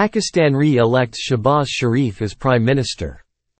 Pakistan re-elects Shabaz Sharif as Prime Minister.